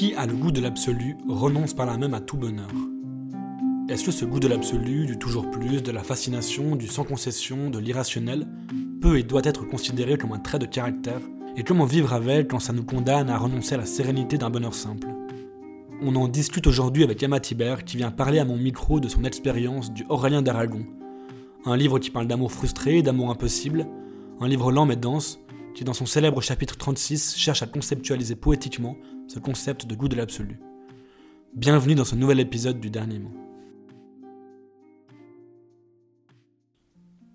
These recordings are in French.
Qui a le goût de l'absolu renonce par là même à tout bonheur. Est-ce que ce goût de l'absolu, du toujours plus, de la fascination, du sans concession, de l'irrationnel, peut et doit être considéré comme un trait de caractère? Et comment vivre avec quand ça nous condamne à renoncer à la sérénité d'un bonheur simple? On en discute aujourd'hui avec Emma Thibert qui vient parler à mon micro de son expérience du Aurélien d'Aragon. Un livre qui parle d'amour frustré, d'amour impossible, un livre lent mais dense, qui dans son célèbre chapitre 36 cherche à conceptualiser poétiquement ce concept de goût de l'absolu. Bienvenue dans ce nouvel épisode du Dernier Mot.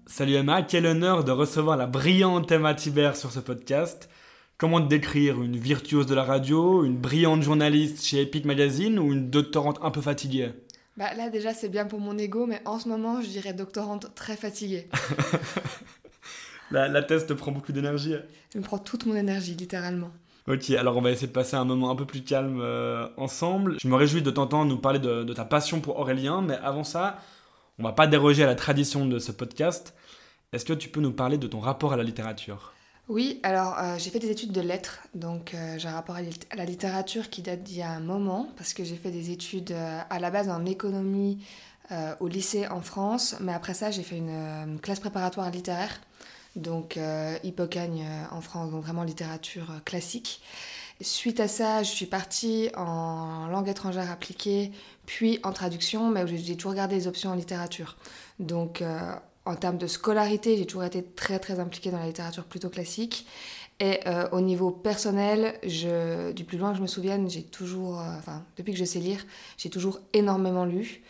Salut Emma, quel honneur de recevoir la brillante Emma Thibert sur ce podcast. Comment te décrire Une virtuose de la radio, une brillante journaliste chez Epic Magazine ou une doctorante un peu fatiguée? Bah là déjà c'est bien pour mon ego, mais en ce moment je dirais doctorante très fatiguée. la, la thèse te prend beaucoup d'énergie Ça me prend toute mon énergie, littéralement. Ok, alors on va essayer de passer un moment un peu plus calme euh, ensemble. Je me réjouis de t'entendre nous parler de, de, ta passion pour Aurélien, mais avant ça, on va pas déroger à la tradition de ce podcast. Est-ce que tu peux nous parler de ton rapport à la littérature? Oui, alors euh, j'ai fait des études de lettres, donc euh, j'ai un rapport à la littérature qui date d'il y a un moment, parce que j'ai fait des études à la base en économie au lycée en France, mais après ça j'ai fait une classe préparatoire littéraire donc euh, Hippocagne euh, en France, donc vraiment littérature euh, classique. Suite à ça, je suis partie en langue étrangère appliquée, puis en traduction, mais j'ai toujours gardé les options en littérature. Donc en termes de scolarité, j'ai toujours été très très impliquée dans la littérature plutôt classique. Et au niveau personnel, du plus loin que je me souvienne, j'ai toujours, enfin depuis que je sais lire, j'ai toujours énormément lu.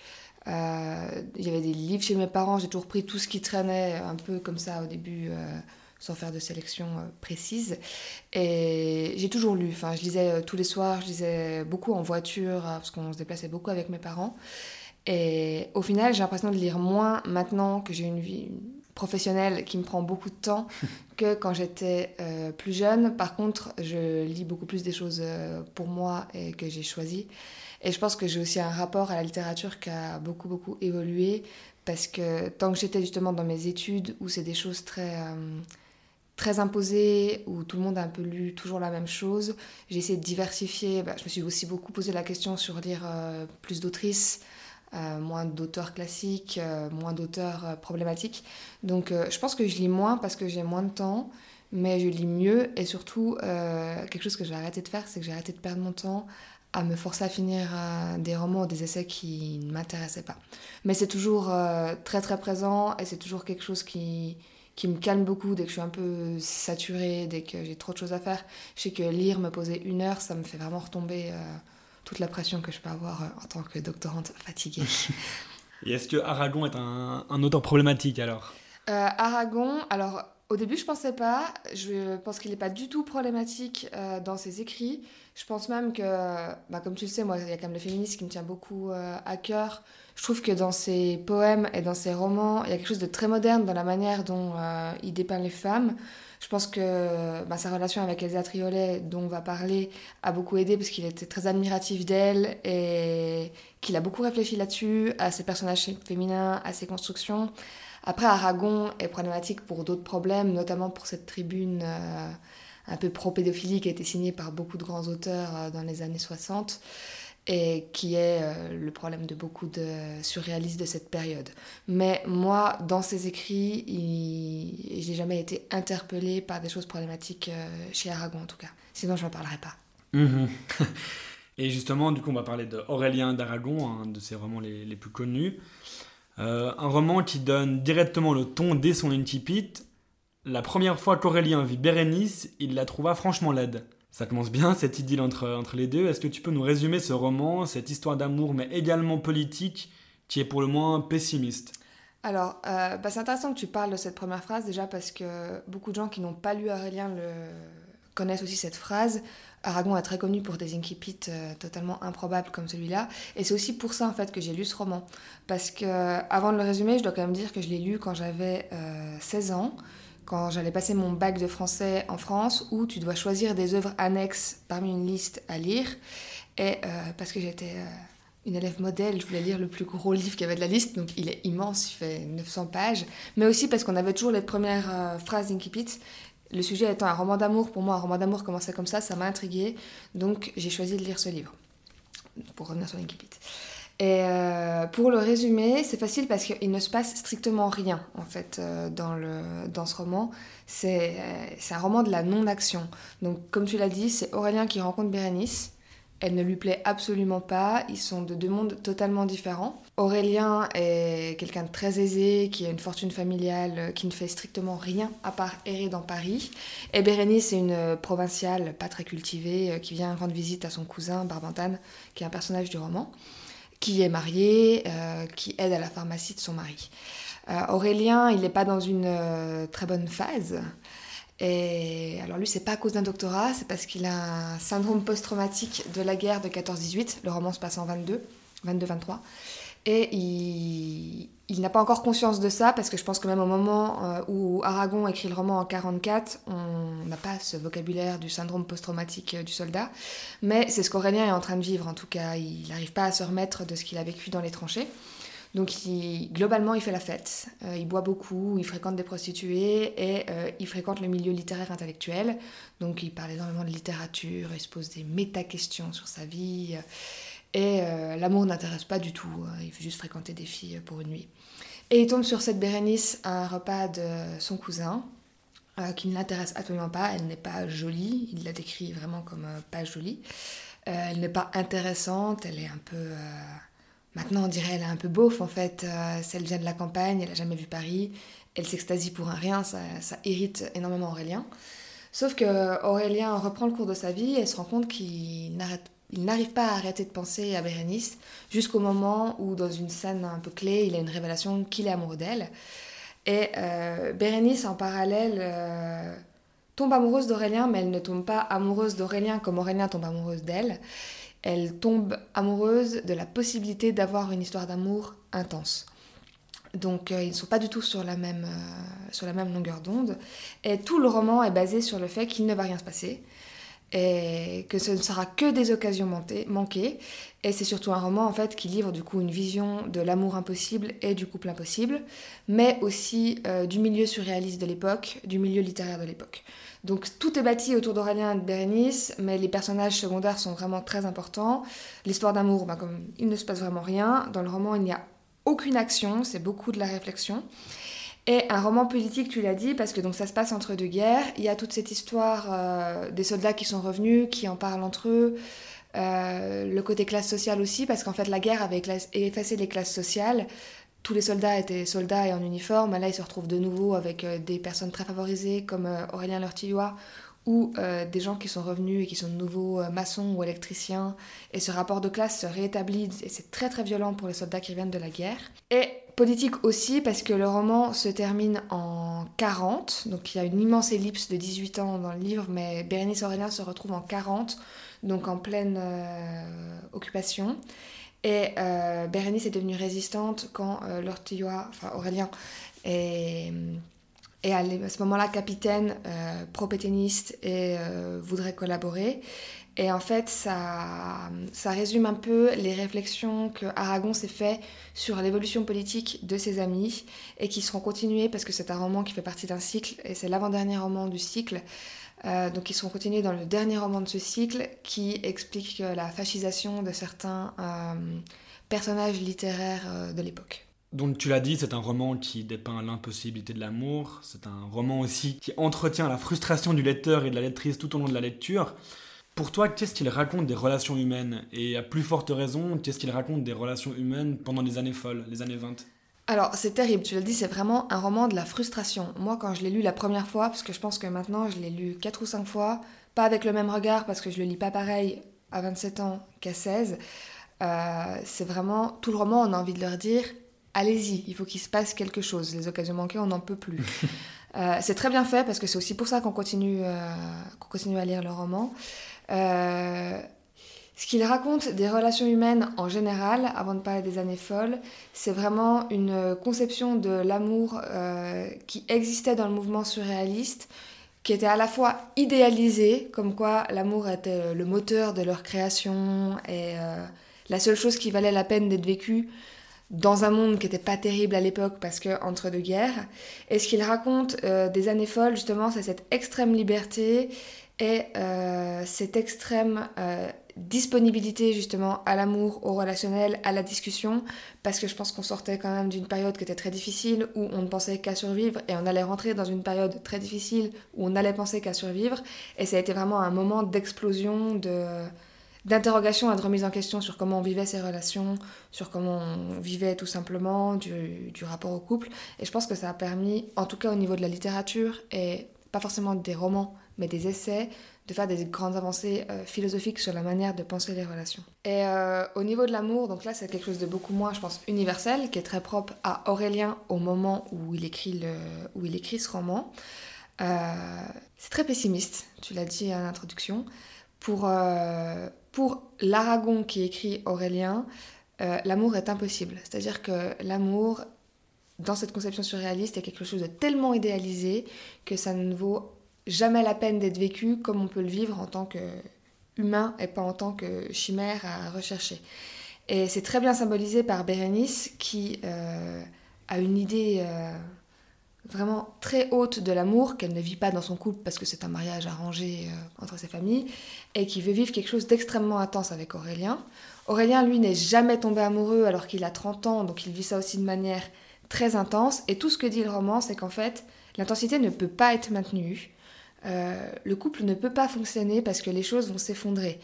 Euh, il y avait des livres chez mes parents, j'ai toujours pris tout ce qui traînait un peu comme ça au début, euh, sans faire de sélection euh, précise. Et j'ai toujours lu, enfin, je lisais tous les soirs, je lisais beaucoup en voiture, parce qu'on se déplaçait beaucoup avec mes parents. Et au final, j'ai l'impression de lire moins maintenant que j'ai une vie professionnelle qui me prend beaucoup de temps que quand j'étais plus jeune. Par contre, je lis beaucoup plus des choses pour moi et que j'ai choisies. Et je pense que j'ai aussi un rapport à la littérature qui a beaucoup, beaucoup évolué, parce que tant que j'étais justement dans mes études, où c'est des choses très, euh, très imposées, où tout le monde a un peu lu toujours la même chose, j'ai essayé de diversifier. Bah, je me suis aussi beaucoup posé la question sur lire euh, plus d'autrices, euh, moins d'auteurs classiques, moins d'auteurs problématiques. Donc je pense que je lis moins parce que j'ai moins de temps, mais je lis mieux, et surtout, quelque chose que j'ai arrêté de faire, c'est que j'ai arrêté de perdre mon temps à me forcer à finir euh, des romans ou des essais qui ne m'intéressaient pas. Mais c'est toujours euh, très très présent et c'est toujours quelque chose qui, qui me calme beaucoup dès que je suis un peu saturée, dès que j'ai trop de choses à faire. Je sais que lire, me poser une heure, ça me fait vraiment retomber euh, toute la pression que je peux avoir en tant que doctorante fatiguée. et est-ce que Aragon est un, un auteur problématique alors? Aragon, alors au début, je pensais pas. Je pense qu'il n'est pas du tout problématique euh, dans ses écrits. Je pense même que, bah, comme tu le sais, moi, il y a quand même le féminisme qui me tient beaucoup euh, à cœur. Je trouve que dans ses poèmes et dans ses romans, il y a quelque chose de très moderne dans la manière dont euh, il dépeint les femmes. Je pense que bah, sa relation avec Elsa Triolet, dont on va parler, a beaucoup aidé parce qu'il était très admiratif d'elle et qu'il a beaucoup réfléchi là-dessus, à ses personnages féminins, à ses constructions. Après, Aragon est problématique pour d'autres problèmes, notamment pour cette tribune euh, un peu pro-pédophilie qui a été signée par beaucoup de grands auteurs euh, dans les années 60 et qui est euh, le problème de beaucoup de surréalistes de cette période. Mais moi, dans ces écrits, il... je n'ai jamais été interpellée par des choses problématiques chez Aragon en tout cas. Sinon, je n'en parlerai pas. Mhm. Et justement, du coup, on va parler d'Aurélien d'Aragon, un de ses romans les plus connus. Euh, un roman qui donne directement le ton dès son incipit. La première fois qu'Aurélien vit Bérénice, il la trouva franchement laide. Ça commence bien cette idylle entre, entre les deux. Est-ce que tu peux nous résumer ce roman, cette histoire d'amour, mais également politique, qui est pour le moins pessimiste? Alors, euh, bah c'est intéressant que tu parles de cette première phrase déjà parce que beaucoup de gens qui n'ont pas lu Aurélien connaissent aussi cette phrase. Aragon est très connu pour des incipits euh, totalement improbables comme celui-là. Et c'est aussi pour ça en fait que j'ai lu ce roman. Parce que avant de le résumer, je dois quand même dire que je l'ai lu quand j'avais 16 euh, ans, quand j'allais passer mon bac de français en France, où tu dois choisir des œuvres annexes parmi une liste à lire. Et euh, parce que j'étais une élève modèle, je voulais lire le plus gros livre qu'il y avait de la liste, donc il est immense, il fait 900 pages. Mais aussi parce qu'on avait toujours les premières phrases d'incipit le sujet étant un roman d'amour, pour moi, un roman d'amour commençait comme ça, ça m'a intrigué. Donc, j'ai choisi de lire ce livre. Pour revenir sur l'incipit. Et euh, pour le résumer, c'est facile parce qu'il ne se passe strictement rien, en fait, euh, dans, le, dans ce roman. C'est un roman de la non-action. Donc, comme tu l'as dit, c'est Aurélien qui rencontre Bérénice. Elle ne lui plaît absolument pas, ils sont de deux mondes totalement différents. Aurélien est quelqu'un de très aisé, qui a une fortune familiale, qui ne fait strictement rien à part errer dans Paris. Et Bérénice est une provinciale pas très cultivée, euh, qui vient rendre visite à son cousin Barbantane, qui est un personnage du roman, qui est marié, euh, qui aide à la pharmacie de son mari. Euh, Aurélien, il n'est pas dans une très bonne phase. Et alors lui, c'est pas à cause d'un doctorat, c'est parce qu'il a un syndrome post-traumatique de la guerre de 14-18. Le roman se passe en 22, 22-23. Et il, n'a pas encore conscience de ça, parce que je pense que même au moment euh, où Aragon écrit le roman en 44, on n'a pas ce vocabulaire du syndrome post-traumatique euh, du soldat. Mais c'est ce qu'Aurélien est en train de vivre, en tout cas. Il n'arrive pas à se remettre de ce qu'il a vécu dans les tranchées. Donc globalement, il fait la fête, euh, il boit beaucoup, il fréquente des prostituées et euh, il fréquente le milieu littéraire intellectuel. Donc il parle énormément de littérature, il se pose des méta-questions sur sa vie. et euh, l'amour n'intéresse pas du tout, il veut juste fréquenter des filles pour une nuit. Et il tombe sur cette Bérénice à un repas de son cousin, qui ne l'intéresse absolument pas. Elle n'est pas jolie, il la décrit vraiment comme pas jolie. elle n'est pas intéressante, elle est un peu Maintenant, on dirait elle est un peu beauf en fait. Euh, elle vient de la campagne, elle n'a jamais vu Paris, elle s'extasie pour un rien, ça, irrite énormément Aurélien. Sauf que Aurélien reprend le cours de sa vie et se rend compte qu'il n'arrive pas à arrêter de penser à Bérénice jusqu'au moment où, dans une scène un peu clé, il a une révélation qu'il est amoureux d'elle. Et euh, Bérénice, en parallèle, euh, tombe amoureuse d'Aurélien, mais elle ne tombe pas amoureuse d'Aurélien comme Aurélien tombe amoureuse d'elle elle tombe amoureuse de la possibilité d'avoir une histoire d'amour intense. Donc euh, ils ne sont pas du tout sur la, même, euh, sur la même longueur d'onde. Et tout le roman est basé sur le fait qu'il ne va rien se passer et que ce ne sera que des occasions manquées. Et c'est surtout un roman en fait qui livre du coup une vision de l'amour impossible et du couple impossible, mais aussi euh, du milieu surréaliste de l'époque, du milieu littéraire de l'époque. Donc tout est bâti autour d'Aurélien et de Bérénice, mais les personnages secondaires sont vraiment très importants. L'histoire d'amour, comme il ne se passe vraiment rien, dans le roman il n'y a aucune action, c'est beaucoup de la réflexion. Et un roman politique, tu l'as dit, parce que donc ça se passe entre deux guerres. Il y a toute cette histoire euh, des soldats qui sont revenus, qui en parlent entre eux. Euh, le côté classe sociale aussi, parce qu'en fait la guerre avait effacé les classes sociales tous les soldats étaient soldats et en uniforme. Là, ils se retrouvent de nouveau avec euh, des personnes très favorisées comme euh, Aurélien Lortillois ou euh, des gens qui sont revenus et qui sont de nouveau maçons ou électriciens. Et ce rapport de classe se réétablit et c'est très très violent pour les soldats qui reviennent de la guerre. Et politique aussi parce que le roman se termine en 40, donc il y a une immense ellipse de 18 ans dans le livre, mais Bérénice Aurélien se retrouve en 40, donc en pleine occupation. Et euh, Bérénice est devenue résistante quand euh, enfin Aurélien, est, à ce moment-là capitaine euh, pro-pétainiste et euh, voudrait collaborer. Et en fait, ça, ça résume un peu les réflexions que Aragon s'est fait sur l'évolution politique de ses amis et qui seront continuées parce que c'est un roman qui fait partie d'un cycle et c'est l'avant-dernier roman du cycle. Euh, donc ils sont continués dans le dernier roman de ce cycle qui explique la fascisation de certains euh, personnages littéraires euh, de l'époque. Donc tu l'as dit, c'est un roman qui dépeint l'impossibilité de l'amour, c'est un roman aussi qui entretient la frustration du lecteur et de la lectrice tout au long de la lecture. Pour toi, qu'est-ce qu'il raconte des relations humaines? Et à plus forte raison, qu'est-ce qu'il raconte des relations humaines pendant les années folles, les années 20 alors, c'est terrible, tu l'as dit, c'est vraiment un roman de la frustration. Moi, quand je l'ai lu la première fois, parce que je pense que maintenant je l'ai lu 4 ou 5 fois, pas avec le même regard, parce que je le lis pas pareil à 27 ans qu'à 16, euh, c'est vraiment tout le roman, on a envie de leur dire allez-y, il faut qu'il se passe quelque chose. Les occasions manquées, on n'en peut plus. Euh, c'est très bien fait parce que c'est aussi pour ça qu'on continue, euh, qu'on continue à lire le roman. Ce qu'il raconte des relations humaines en général, avant de parler des années folles, c'est vraiment une conception de l'amour euh, qui existait dans le mouvement surréaliste, qui était à la fois idéalisé, comme quoi l'amour était le moteur de leur création et euh, la seule chose qui valait la peine d'être vécue, dans un monde qui n'était pas terrible à l'époque parce que entre deux guerres. Et ce qu'il raconte des années folles, justement, c'est cette extrême liberté et cette extrême disponibilité justement à l'amour, au relationnel, à la discussion, parce que je pense qu'on sortait quand même d'une période qui était très difficile, où on ne pensait qu'à survivre, et on allait rentrer dans une période très difficile, où on allait penser qu'à survivre, et ça a été vraiment un moment d'explosion, de d'interrogation et de remise en question sur comment on vivait ces relations, sur comment on vivait tout simplement du, du rapport au couple. Et je pense que ça a permis, en tout cas au niveau de la littérature, et pas forcément des romans, mais des essais, de faire des grandes avancées euh, philosophiques sur la manière de penser les relations. Et euh, au niveau de l'amour, donc là c'est quelque chose de beaucoup moins, je pense, universel, qui est très propre à Aurélien au moment où il écrit, le, où il écrit ce roman. Euh, c'est très pessimiste, tu l'as dit à l'introduction. Pour, pour l'Aragon qui écrit Aurélien, l'amour est impossible. C'est-à-dire que l'amour, dans cette conception surréaliste, est quelque chose de tellement idéalisé que ça ne vaut jamais la peine d'être vécu comme on peut le vivre en tant qu'humain et pas en tant que chimère à rechercher. Et c'est très bien symbolisé par Bérénice qui euh, a une idée euh, vraiment très haute de l'amour qu'elle ne vit pas dans son couple parce que c'est un mariage arrangé euh, entre ses familles et qui veut vivre quelque chose d'extrêmement intense avec Aurélien. Aurélien, lui, n'est jamais tombé amoureux alors qu'il a 30 ans, donc il vit ça aussi de manière très intense. Et tout ce que dit le roman, c'est qu'en fait, l'intensité ne peut pas être maintenue. Euh, le couple ne peut pas fonctionner parce que les choses vont s'effondrer.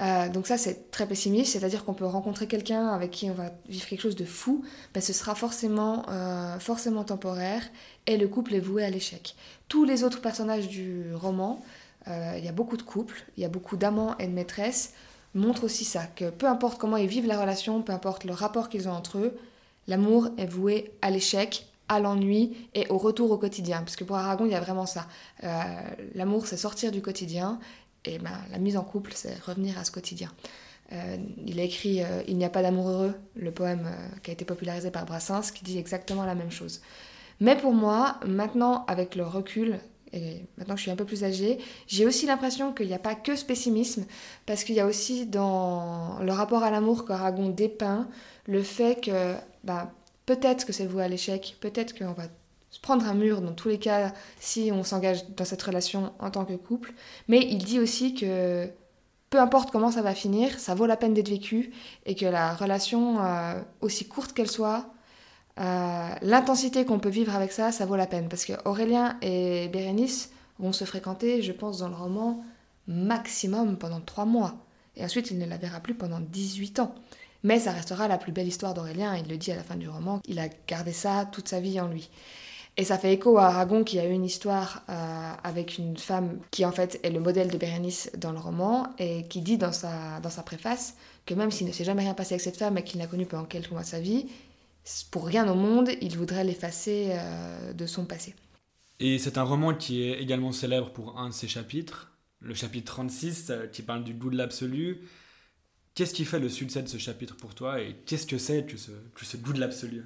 Euh, donc ça c'est très pessimiste, c'est-à-dire qu'on peut rencontrer quelqu'un avec qui on va vivre quelque chose de fou, mais ce sera forcément, euh, forcément temporaire et le couple est voué à l'échec. Tous les autres personnages du roman, il y a beaucoup de couples, il y a beaucoup d'amants et de maîtresses, montrent aussi ça, que peu importe comment ils vivent la relation, peu importe le rapport qu'ils ont entre eux, l'amour est voué à l'échec à l'ennui et au retour au quotidien. Parce que pour Aragon, il y a vraiment ça. Euh, l'amour, c'est sortir du quotidien, et ben, la mise en couple, c'est revenir à ce quotidien. Euh, il a écrit euh, Il n'y a pas d'amour heureux, le poème qui a été popularisé par Brassens, qui dit exactement la même chose. Mais pour moi, maintenant, avec le recul, et maintenant que je suis un peu plus âgée, j'ai aussi l'impression qu'il n'y a pas que ce pessimisme, parce qu'il y a aussi dans le rapport à l'amour qu'Aragon dépeint le fait que ben, Peut-être que c'est voué à l'échec, peut-être qu'on va se prendre un mur dans tous les cas si on s'engage dans cette relation en tant que couple, mais il dit aussi que peu importe comment ça va finir, ça vaut la peine d'être vécu et que la relation, euh, aussi courte qu'elle soit, euh, l'intensité qu'on peut vivre avec ça, ça vaut la peine. Parce que Aurélien et Bérénice vont se fréquenter, je pense, dans le roman, maximum pendant trois mois. Et ensuite, il ne la verra plus pendant 18 ans. Mais ça restera la plus belle histoire d'Aurélien, il le dit à la fin du roman, il a gardé ça toute sa vie en lui. Et ça fait écho à Aragon qui a eu une histoire euh, avec une femme qui en fait est le modèle de Bérénice dans le roman et qui dit dans sa, dans sa préface que même s'il ne s'est jamais rien passé avec cette femme et qu'il l'a connue pendant quelques mois de sa vie, pour rien au monde, il voudrait l'effacer euh, de son passé. Et c'est un roman qui est également célèbre pour un de ses chapitres, le chapitre 36, euh, qui parle du goût de l'absolu, Qu'est-ce qui fait le succès de ce chapitre pour toi et qu'est-ce que c'est que ce, goût de l'absolu?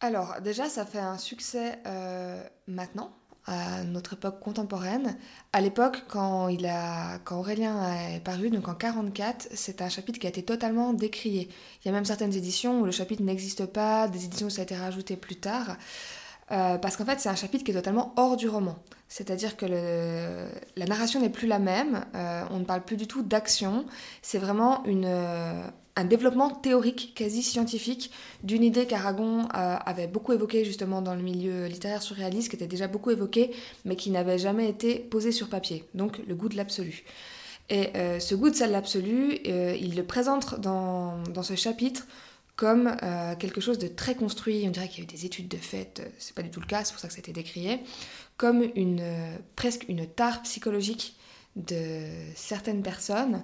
Alors déjà, ça fait un succès euh, maintenant, à notre époque contemporaine. À l'époque, quand, a, quand Aurélien est paru, donc en 44, c'est un chapitre qui a été totalement décrié. Il y a même certaines éditions où le chapitre n'existe pas, des éditions où ça a été rajouté plus tard. Euh, parce qu'en fait, c'est un chapitre qui est totalement hors du roman. C'est-à-dire que la narration n'est plus la même, euh, on ne parle plus du tout d'action, c'est vraiment euh, un développement théorique, quasi scientifique, d'une idée qu'Aragon avait beaucoup évoquée justement dans le milieu littéraire surréaliste, qui était déjà beaucoup évoquée, mais qui n'avait jamais été posée sur papier, donc le goût de l'absolu. Et ce goût de l'absolu, il le présente dans ce chapitre comme euh, quelque chose de très construit. On dirait qu'il y a eu des études de fait, euh, c'est pas du tout le cas, c'est pour ça que ça décrié, comme une, euh, presque une tare psychologique de certaines personnes.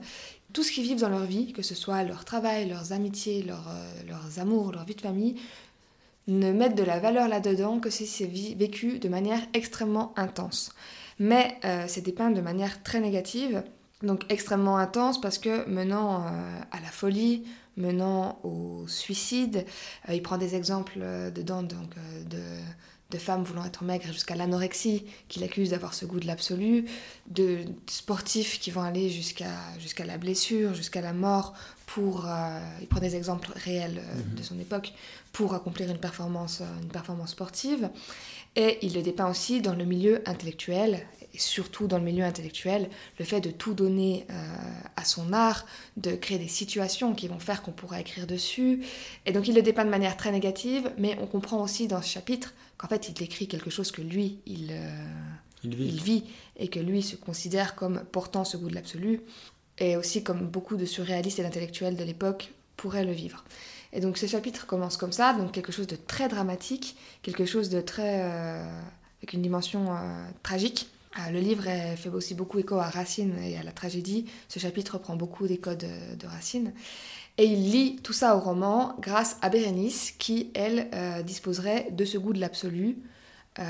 Tout ce qu'ils vivent dans leur vie, que ce soit leur travail, leurs amitiés, leurs amours, leur vie de famille, ne mettent de la valeur là-dedans que si c'est vécu de manière extrêmement intense. Mais c'est dépeint de manière très négative, donc extrêmement intense parce que menant à la folie, menant au suicide. Euh, il prend des exemples euh, dedans donc, euh, de femmes voulant être maigres jusqu'à l'anorexie, qui l'accusent d'avoir ce goût de l'absolu, de sportifs qui vont aller jusqu'à jusqu'à la blessure, jusqu'à la mort pour, il prend des exemples réels Mhm. de son époque, pour accomplir une performance, une performance sportive. Et il le dépeint aussi dans le milieu intellectuel, et surtout dans le milieu intellectuel, le fait de tout donner euh, à son art, de créer des situations qui vont faire qu'on pourra écrire dessus. Et donc il le dépeint de manière très négative, mais on comprend aussi dans ce chapitre qu'en fait il écrit quelque chose que lui, il, euh, Il vit. il vit et que lui se considère comme portant ce goût de l'absolu, et aussi comme beaucoup de surréalistes et d'intellectuels de l'époque pourraient le vivre. Et donc ce chapitre commence comme ça, donc quelque chose de très dramatique, quelque chose de très... euh, avec une dimension euh, tragique. Euh, le livre fait aussi beaucoup écho à Racine et à la tragédie. Ce chapitre reprend beaucoup des codes de Racine. Et il lie tout ça au roman grâce à Bérénice, qui, elle, disposerait de ce goût de l'absolu, euh,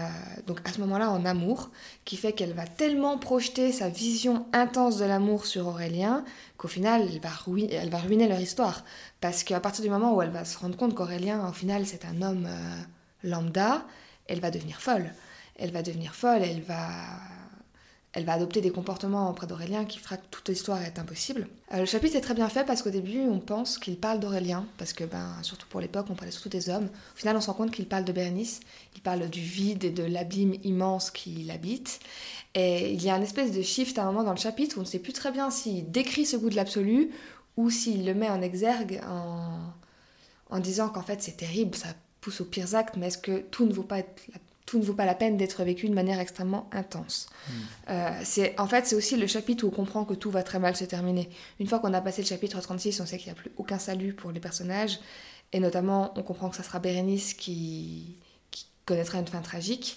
donc à ce moment-là en amour, qui fait qu'elle va tellement projeter sa vision intense de l'amour sur Aurélien qu'au final, elle va, rui- elle va ruiner leur histoire. Parce qu'à partir du moment où elle va se rendre compte qu'Aurélien, au final, c'est un homme euh, lambda, elle va devenir folle. Elle va devenir folle, elle va, elle va adopter des comportements auprès d'Aurélien qui fera que toute l'histoire est impossible. Euh, le chapitre est très bien fait parce qu'au début, on pense qu'il parle d'Aurélien, parce que, ben, surtout pour l'époque, on parlait surtout des hommes. Au final, on se rend compte qu'il parle de Bérénice, il parle du vide et de l'abîme immense qui l'habite. Et il y a un espèce de shift à un moment dans le chapitre où on ne sait plus très bien s'il décrit ce goût de l'absolu ou s'il le met en exergue en, en disant qu'en fait c'est terrible, ça pousse aux pires actes, mais est-ce que tout ne vaut pas, être- tout ne vaut pas la peine d'être vécu de manière extrêmement intense Euh, c'est, En fait, c'est aussi le chapitre où on comprend que tout va très mal se terminer. Une fois qu'on a passé le chapitre 36, on sait qu'il n'y a plus aucun salut pour les personnages, et notamment on comprend que ça sera Bérénice qui, qui connaîtra une fin tragique.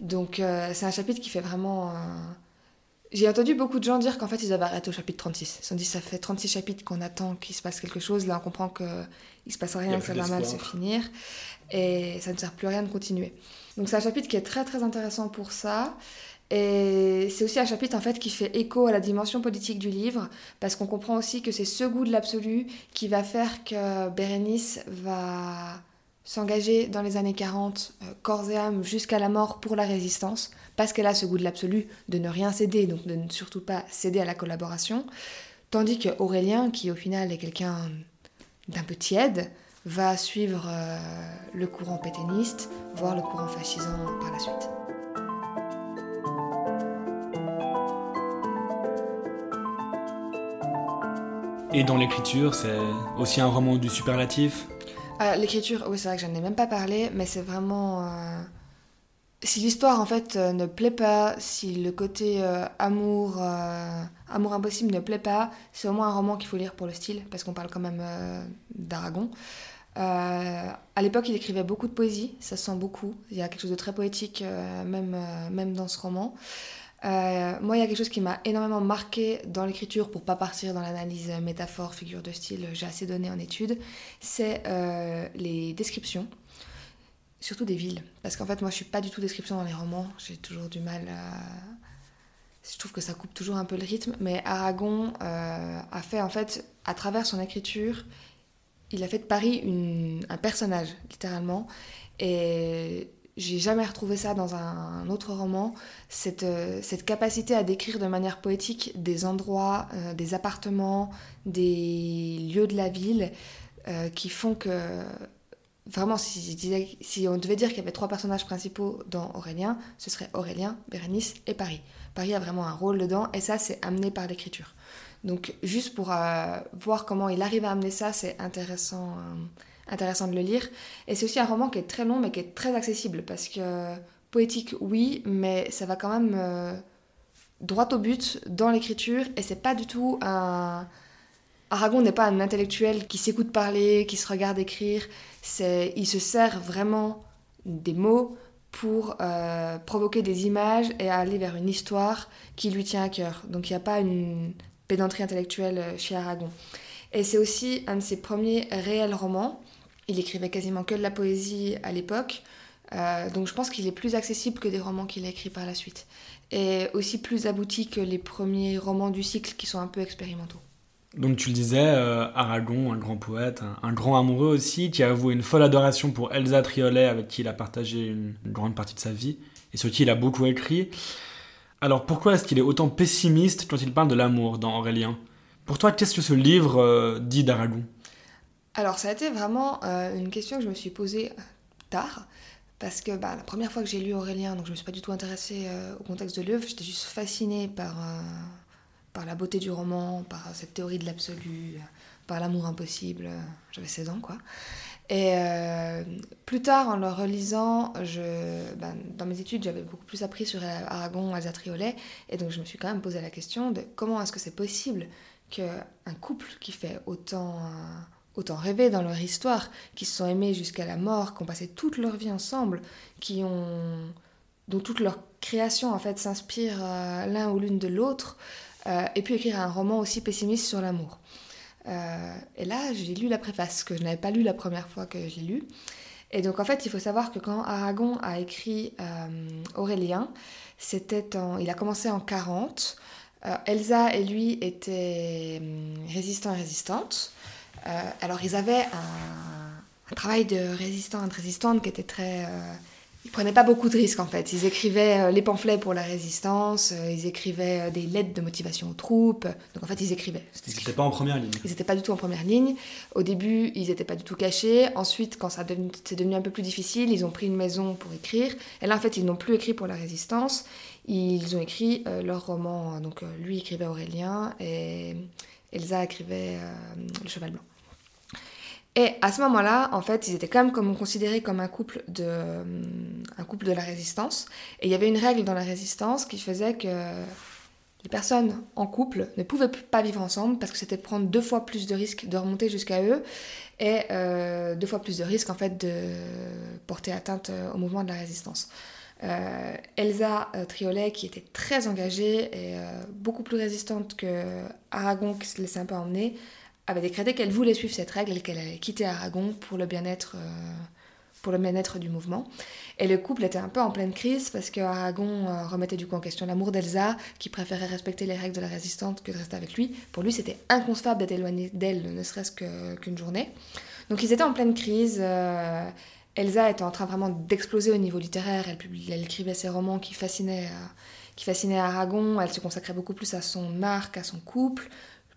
Donc euh, c'est un chapitre qui fait vraiment... un- J'ai entendu beaucoup de gens dire qu'en fait ils avaient arrêté au chapitre 36. Ils se sont dit ça fait 36 chapitres qu'on attend qu'il se passe quelque chose. Là on comprend qu'il se passe rien, que ça va mal se finir. Et ça ne sert plus à rien de continuer. Donc c'est un chapitre qui est très très intéressant pour ça. Et c'est aussi un chapitre en fait qui fait écho à la dimension politique du livre, parce qu'on comprend aussi que c'est ce goût de l'absolu qui va faire que Bérénice va s'engager dans les années 40, euh, corps et âme, jusqu'à la mort pour la résistance, parce qu'elle a ce goût de l'absolu de ne rien céder, donc de ne surtout pas céder à la collaboration. Tandis que Aurélien, qui au final est quelqu'un d'un peu tiède, va suivre euh, le courant pétainiste, voire le courant fascisant par la suite. Et dans l'écriture, c'est aussi un roman du superlatif? Euh, L'écriture, oui, c'est vrai que j'en ai même pas parlé, mais c'est vraiment. euh, Si l'histoire en fait ne plaît pas, si le côté euh, amour, amour impossible ne plaît pas, c'est au moins un roman qu'il faut lire pour le style, parce qu'on parle quand même d'Aragon. Euh, à l'époque, il écrivait beaucoup de poésie, ça se sent beaucoup. Il y a quelque chose de très poétique, euh, même, euh, même dans ce roman. Euh, moi, il y a quelque chose qui m'a énormément marqué dans l'écriture, pour pas partir dans l'analyse métaphore, figure de style, j'ai assez donné en études, c'est les descriptions, surtout des villes. Parce qu'en fait, moi, je suis pas du tout description dans les romans, j'ai toujours du mal à... Je trouve que ça coupe toujours un peu le rythme, mais Aragon a fait, en fait, à travers son écriture, il a fait de Paris un personnage, littéralement, et j'ai jamais retrouvé ça dans un autre roman, cette, euh, cette capacité à décrire de manière poétique des endroits, euh, des appartements, des lieux de la ville euh, qui font que vraiment si, si on devait dire qu'il y avait trois personnages principaux dans Aurélien, ce serait Aurélien, Bérénice et Paris. Paris a vraiment un rôle dedans et ça c'est amené par l'écriture. Donc juste pour euh, voir comment il arrive à amener ça, c'est intéressant, euh, intéressant de le lire. Et c'est aussi un roman qui est très long mais qui est très accessible parce que poétique oui, mais ça va quand même euh, droit au but dans l'écriture et c'est pas du tout un... Aragon n'est pas un intellectuel qui s'écoute parler, qui se regarde écrire, c'est il se sert vraiment des mots pour euh, provoquer des images et aller vers une histoire qui lui tient à cœur. Donc il n'y a pas une pédanterie intellectuelle chez Aragon. Et c'est aussi un de ses premiers réels romans. Il écrivait quasiment que de la poésie à l'époque. Euh, donc je pense qu'il est plus accessible que des romans qu'il a écrits par la suite. Et aussi plus abouti que les premiers romans du cycle qui sont un peu expérimentaux. Donc tu le disais, euh, Aragon, un grand poète, un, grand amoureux aussi, qui a avoué une folle adoration pour Elsa Triolet, avec qui il a partagé une, grande partie de sa vie, et sur qui il a beaucoup écrit. Alors pourquoi est-ce qu'il est autant pessimiste quand il parle de l'amour dans Aurélien? Pour toi, qu'est-ce que ce livre euh, dit d'Aragon? Alors ça a été vraiment euh, une question que je me suis posée tard, parce que bah, la première fois que j'ai lu Aurélien, donc je ne me suis pas du tout intéressée au contexte de l'œuvre, j'étais juste fascinée par par la beauté du roman, par cette théorie de l'absolu, par l'amour impossible. J'avais 16 ans, quoi. Et euh, plus tard, en le relisant, je, ben, dans mes études, j'avais beaucoup plus appris sur Aragon, Alsa Triolet, et donc je me suis quand même posé la question de comment est-ce que c'est possible qu'un couple qui fait autant, autant rêver dans leur histoire, qui se sont aimés jusqu'à la mort, qui ont passé toute leur vie ensemble, qui ont, dont toute leur création en fait s'inspire euh, l'un ou l'une de l'autre, euh, et puis écrire un roman aussi pessimiste sur l'amour. Euh, et là, j'ai lu la préface, que je n'avais pas lu la première fois que j'ai lu. Et donc, en fait, il faut savoir que quand Aragon a écrit euh, Aurélien, c'était en, il a commencé en 40. Elsa et lui étaient hum, résistants et résistantes. alors, ils avaient un, un, travail de résistant et de résistante qui était très ils prenaient pas beaucoup de risques en fait. Ils écrivaient euh, les pamphlets pour la résistance, euh, ils écrivaient euh, des lettres de motivation aux troupes. Donc en fait, ils écrivaient. Ils n'étaient pas en première ligne. Ils n'étaient pas du tout en première ligne. Au début, ils n'étaient pas du tout cachés. Ensuite, quand ça c'est devenu un peu plus difficile, ils ont pris une maison pour écrire. Et là, en fait, ils n'ont plus écrit pour la résistance. Ils ont écrit leur roman. Donc lui écrivait Aurélien et Elsa écrivait Le Cheval Blanc. Et à ce moment-là, en fait, ils étaient quand même considérés comme un couple de, un couple de la résistance. Et il y avait une règle dans la résistance qui faisait que les personnes en couple ne pouvaient pas vivre ensemble parce que c'était prendre deux fois plus de risques de remonter jusqu'à eux et euh, deux fois plus de risques en fait de porter atteinte au mouvement de la résistance. Euh, Elsa euh, Triolet, qui était très engagée et beaucoup plus résistante que Aragon, qui se laissait un peu emmener, avait décrété qu'elle voulait suivre cette règle et qu'elle allait quitter Aragon pour le bien-être euh, bien-être du mouvement. Et le couple était un peu en pleine crise parce que Aragon euh, remettait du coup en question l'amour d'Elsa, qui préférait respecter les règles de la résistante que de rester avec lui. Pour lui, c'était inconcevable d'être éloigné d'elle, ne serait-ce qu'une journée. Donc ils étaient en pleine crise. Euh, Elsa était en train vraiment d'exploser au niveau littéraire. Elle, elle, écrivait ses romans qui fascinaient, qui fascinaient Aragon. Elle se consacrait beaucoup plus à son marque, à son couple.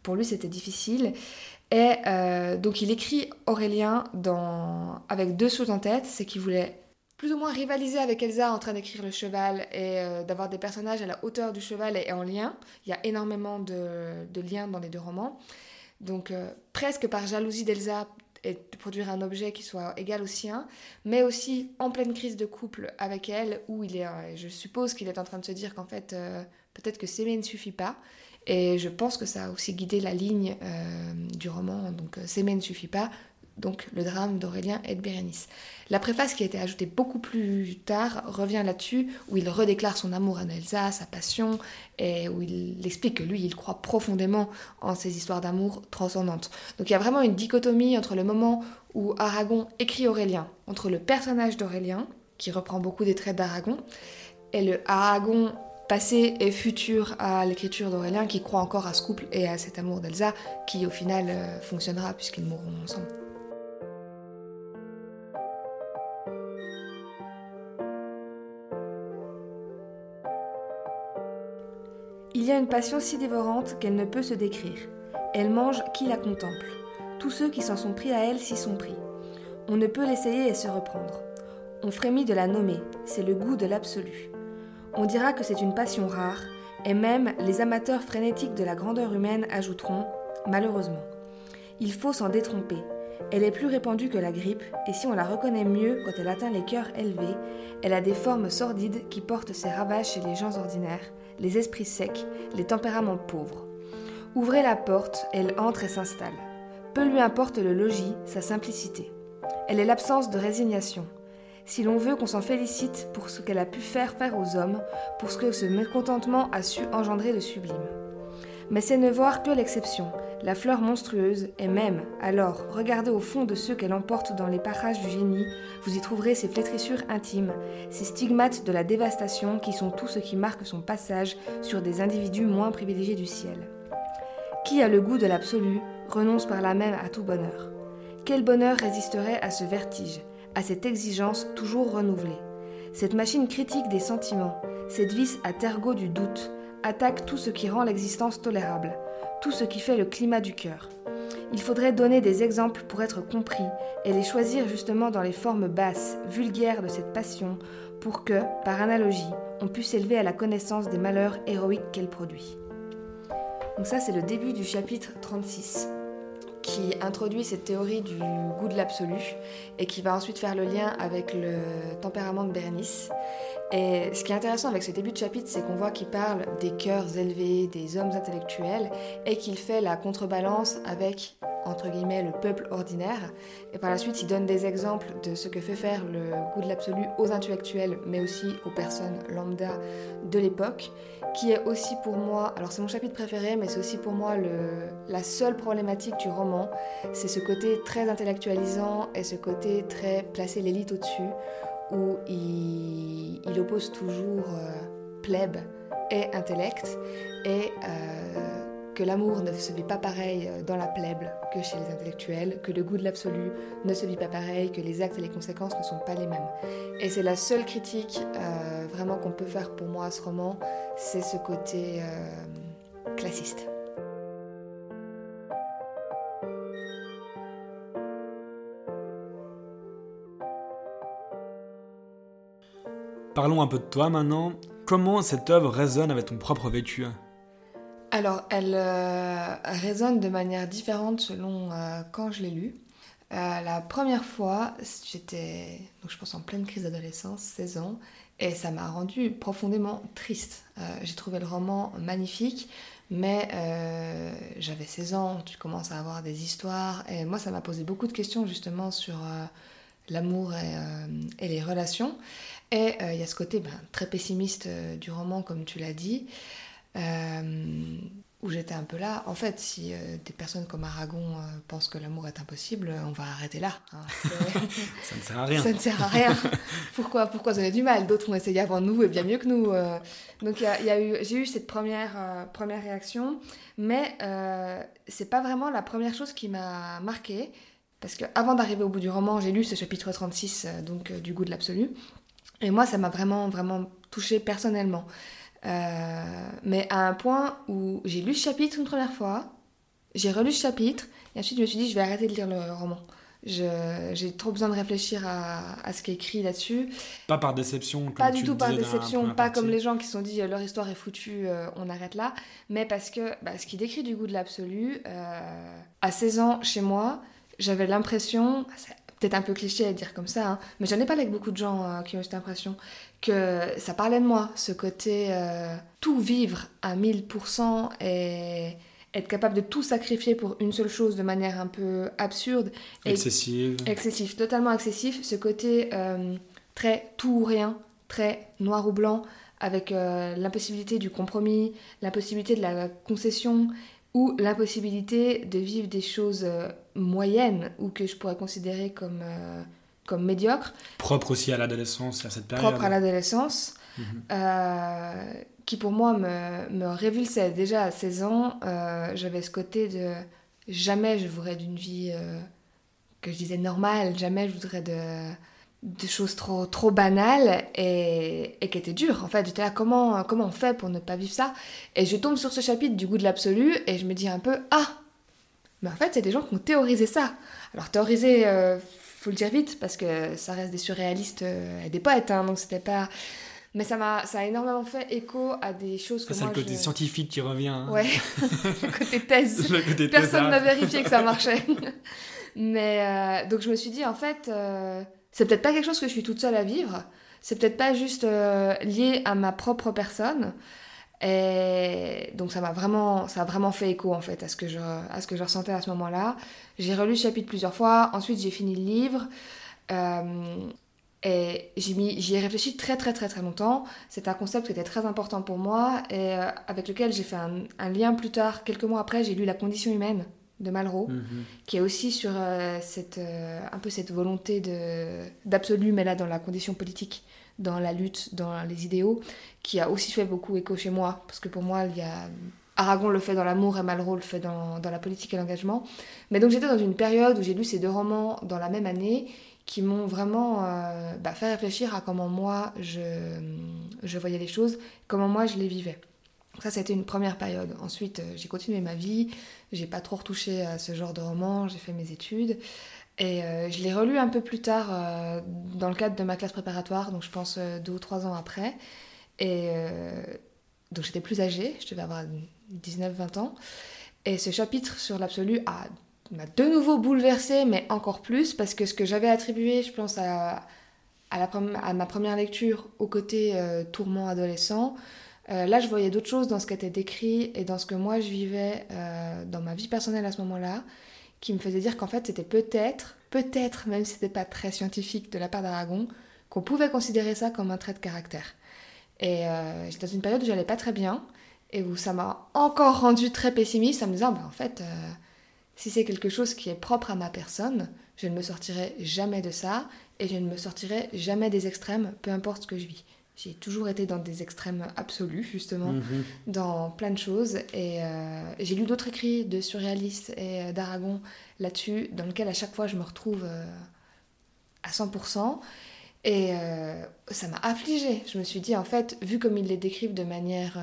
Pour lui, c'était difficile. Et euh, donc, il écrit Aurélien dans... avec deux choses en tête. C'est qu'il voulait plus ou moins rivaliser avec Elsa en train d'écrire le cheval et euh, d'avoir des personnages à la hauteur du cheval et, en lien. Il y a énormément de, liens dans les deux romans. Donc, euh, presque par jalousie d'Elsa, et de produire un objet qui soit égal au sien, mais aussi en pleine crise de couple avec elle, où il est, je suppose qu'il est en train de se dire qu'en fait, peut-être que s'aimer ne suffit pas, et je pense que ça a aussi guidé la ligne euh, du roman. Donc, euh, S'aimer ne suffit pas. Donc, le drame d'Aurélien et de Bérénice. La préface qui a été ajoutée beaucoup plus tard revient là-dessus, où il redéclare son amour à Elsa, sa passion, et où il explique que lui, il croit profondément en ces histoires d'amour transcendantes. Donc, il y a vraiment une dichotomie entre le moment où Aragon écrit Aurélien, entre le personnage d'Aurélien, qui reprend beaucoup des traits d'Aragon, et le Aragon passé et futur à l'écriture d'Aurélien qui croit encore à ce couple et à cet amour d'Elsa qui au final euh, fonctionnera puisqu'ils mourront ensemble. Il y a une passion si dévorante qu'elle ne peut se décrire. Elle mange qui la contemple. Tous ceux qui s'en sont pris à elle s'y sont pris. On ne peut l'essayer et se reprendre. On frémit de la nommer, c'est le goût de l'absolu. On dira que c'est une passion rare, et même les amateurs frénétiques de la grandeur humaine ajouteront, malheureusement. Il faut s'en détromper. Elle est plus répandue que la grippe, et si on la reconnaît mieux quand elle atteint les cœurs élevés, elle a des formes sordides qui portent ses ravages chez les gens ordinaires, les esprits secs, les tempéraments pauvres. Ouvrez la porte, elle entre et s'installe. Peu lui importe le logis, sa simplicité. Elle est l'absence de résignation, si l'on veut qu'on s'en félicite pour ce qu'elle a pu faire faire aux hommes, pour ce que ce mécontentement a su engendrer de sublime. Mais c'est ne voir que l'exception, la fleur monstrueuse, et même, alors, regardez au fond de ceux qu'elle emporte dans les parages du génie, vous y trouverez ces flétrissures intimes, ces stigmates de la dévastation qui sont tout ce qui marque son passage sur des individus moins privilégiés du ciel. Qui Qui a le goût de l'absolu renonce par là même à tout bonheur. Quel bonheur résisterait à ce vertige, à cette exigence toujours renouvelée Cette machine critique des sentiments, cette vis à tergot du doute, attaque tout ce qui rend l'existence tolérable, tout ce qui fait le climat du cœur. Il faudrait donner des exemples pour être compris et les choisir justement dans les formes basses, vulgaires de cette passion, pour que, par analogie, on puisse élever à la connaissance des malheurs héroïques qu'elle produit. Donc ça, c'est le début du chapitre 36 qui introduit cette théorie du goût de l'absolu et qui va ensuite faire le lien avec le tempérament de Bérénice. Et ce qui est intéressant avec ce début de chapitre, c'est qu'on voit qu'il parle des cœurs élevés, des hommes intellectuels, et qu'il fait la contrebalance avec entre guillemets, le peuple ordinaire. Et par la suite, il donne des exemples de ce que fait faire le goût de l'absolu aux intellectuels, mais aussi aux personnes lambda de l'époque, qui est aussi pour moi, alors c'est mon chapitre préféré, mais c'est aussi pour moi la seule problématique du roman, c'est ce côté très intellectualisant et ce côté très placer l'élite au-dessus, où il, il, oppose toujours euh, plèbe et intellect, et... Euh, que l'amour ne se vit pas pareil euh, dans la plèbe que chez les intellectuels, que le goût de l'absolu ne se vit pas pareil, que les actes et les conséquences ne sont pas les mêmes. Et c'est la seule critique euh, vraiment qu'on peut faire pour moi à ce roman, c'est ce côté euh, classiste. Parlons un peu de toi maintenant. Comment cette œuvre résonne avec ton propre vécu? Alors, elle euh, résonne de manière différente selon euh, quand je l'ai lue. Euh, la première fois, j'étais, donc je pense en pleine crise d'adolescence, 16 ans, et ça m'a rendu profondément triste. j'ai trouvé le roman magnifique, mais j'avais 16 ans, tu commences à avoir des histoires, et moi ça m'a posé beaucoup de questions justement sur l'amour et, les relations. Et il y a ce côté ben, très pessimiste du roman, comme tu l'as dit. Euh, où j'étais un peu là. En fait, si euh, des personnes comme Aragon euh, pensent que l'amour est impossible, on va arrêter là. Hein. ça ne sert à rien. Ça ne sert à rien. Pourquoi Pourquoi ça a du mal? D'autres ont essayé avant nous et bien mieux que nous. Donc y a, eu, j'ai eu cette première, première réaction, mais c'est pas vraiment la première chose qui m'a marquée. Parce qu'avant d'arriver au bout du roman, j'ai lu ce chapitre 36, donc du goût de l'absolu. Et moi, ça m'a vraiment, vraiment touchée personnellement. Euh, mais à un point où j'ai lu ce chapitre une première fois, j'ai relu ce chapitre, et ensuite je me suis dit je vais arrêter de lire le roman. J'ai trop besoin de réfléchir à, ce qui est écrit là-dessus. Pas par déception. Comme pas du tout par déception, pas comme les gens qui se sont dit leur histoire est foutue, euh, on arrête là. Mais parce que bah, ce qui décrit du goût de l'absolu, euh, à 16 ans chez moi, j'avais l'impression, peut-être un peu cliché à dire comme ça, hein, mais j'en ai parlé avec beaucoup de gens euh, qui ont cette impression, que ça parlait de moi, ce côté euh, tout vivre à 1000% et être capable de tout sacrifier pour une seule chose de manière un peu absurde. Excessive. excessif, totalement excessif, ce côté euh, très tout ou rien, très noir ou blanc, avec l'impossibilité du compromis, l'impossibilité de la concession ou l'impossibilité de vivre des choses moyenne ou que je pourrais considérer comme, euh, comme médiocre. Propre aussi à l'adolescence, à cette période. Propre à l'adolescence, mhm. euh, qui pour moi me, me, révulsait. Déjà à 16 ans, euh, j'avais ce côté de jamais je voudrais d'une vie que je disais normale, jamais je voudrais de, de choses trop, trop banales et, et qui étaient dures. En fait, j'étais là, comment, comment on fait pour ne pas vivre ça? Et je tombe sur ce chapitre du goût de l'absolu et je me dis un peu, ah, mais en fait, c'est des gens qui ont théorisé ça. Alors théoriser, euh, faut le dire vite, parce que ça reste des surréalistes euh, et des poètes, hein, donc c'était pas... Mais ça m'a, ça a énormément fait écho à des choses que C'est le côté scientifique qui revient. Hein. Ouais, le côté thèse. le côté Personne n'a vérifié que ça marchait. Mais euh, donc je me suis dit, en fait, euh, c'est peut-être pas quelque chose que je suis toute seule à vivre. C'est peut-être pas juste lié à ma propre personne. Et donc ça m'a vraiment, ça a vraiment fait écho en fait à ce que je, à ce que je ressentais à ce moment-là. J'ai relu le chapitre plusieurs fois, ensuite j'ai fini le livre. Euh, et j'y ai réfléchi très très très très longtemps. C'est un concept qui était très important pour moi et euh, avec lequel j'ai fait un, lien plus tard. Quelques mois après, j'ai lu La condition humaine de Malraux, mhm. qui est aussi sur euh, cette, un peu cette volonté d'absolu, mais là dans la condition politique dans la lutte, dans les idéaux, qui a aussi fait beaucoup écho chez moi, parce que pour moi, il y a Aragon le fait dans l'amour et Malraux le fait dans, la politique et l'engagement. Mais donc j'étais dans une période où j'ai lu ces deux romans dans la même année qui m'ont vraiment euh, bah, fait réfléchir à comment moi je, je voyais les choses, comment moi je les vivais. Ça, c'était une première période. Ensuite, euh, j'ai continué ma vie, j'ai pas trop retouché à ce genre de roman, j'ai fait mes études. Et euh, je l'ai relu un peu plus tard dans le cadre de ma classe préparatoire, donc je pense deux ou trois ans après. Et donc j'étais plus âgée, je devais avoir 19-20 ans. Et ce chapitre sur l'absolu m'a de nouveau bouleversée, mais encore plus, parce que ce que j'avais attribué, je pense, à, à, ma première lecture au côté euh, tourment adolescent, euh, là, je voyais d'autres choses dans ce qui était décrit et dans ce que moi je vivais euh, dans ma vie personnelle à ce moment-là, qui me faisait dire qu'en fait, c'était peut-être, peut-être, même si c'était pas très scientifique de la part d'Aragon, qu'on pouvait considérer ça comme un trait de caractère. Et j'étais dans une période où j'allais pas très bien et où ça m'a encore rendu très pessimiste en me disant, bah, en fait, si c'est quelque chose qui est propre à ma personne, je ne me sortirai jamais de ça et je ne me sortirai jamais des extrêmes, peu importe ce que je vis. J'ai toujours été dans des extrêmes absolus, justement, mhm. dans plein de choses. Et euh, j'ai lu d'autres écrits de surréalistes et euh, d'Aragon là-dessus, dans lesquels à chaque fois je me retrouve euh, à 100%. Et ça m'a affligée. Je me suis dit, en fait, vu comme ils les décrivent de manière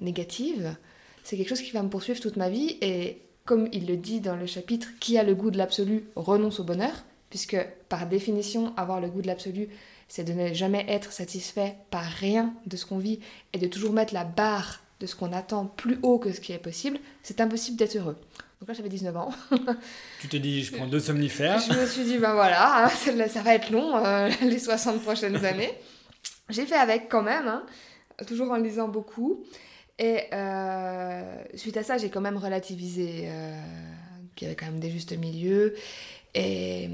négative, c'est quelque chose qui va me poursuivre toute ma vie. Et comme il le dit dans le chapitre, qui a le goût de l'absolu renonce au bonheur, puisque par définition, avoir le goût de l'absolu, c'est de ne jamais être satisfait par rien de ce qu'on vit et de toujours mettre la barre de ce qu'on attend plus haut que ce qui est possible, c'est impossible d'être heureux. Donc là, j'avais 19 ans. tu t'es dit, je prends deux somnifères. Je me suis dit, ben voilà, ça va être long, euh, les 60 prochaines années. J'ai fait avec quand même, hein, toujours en lisant beaucoup. Et euh, suite à ça, j'ai quand même relativisé euh, qu'il y avait quand même des justes milieux. Et,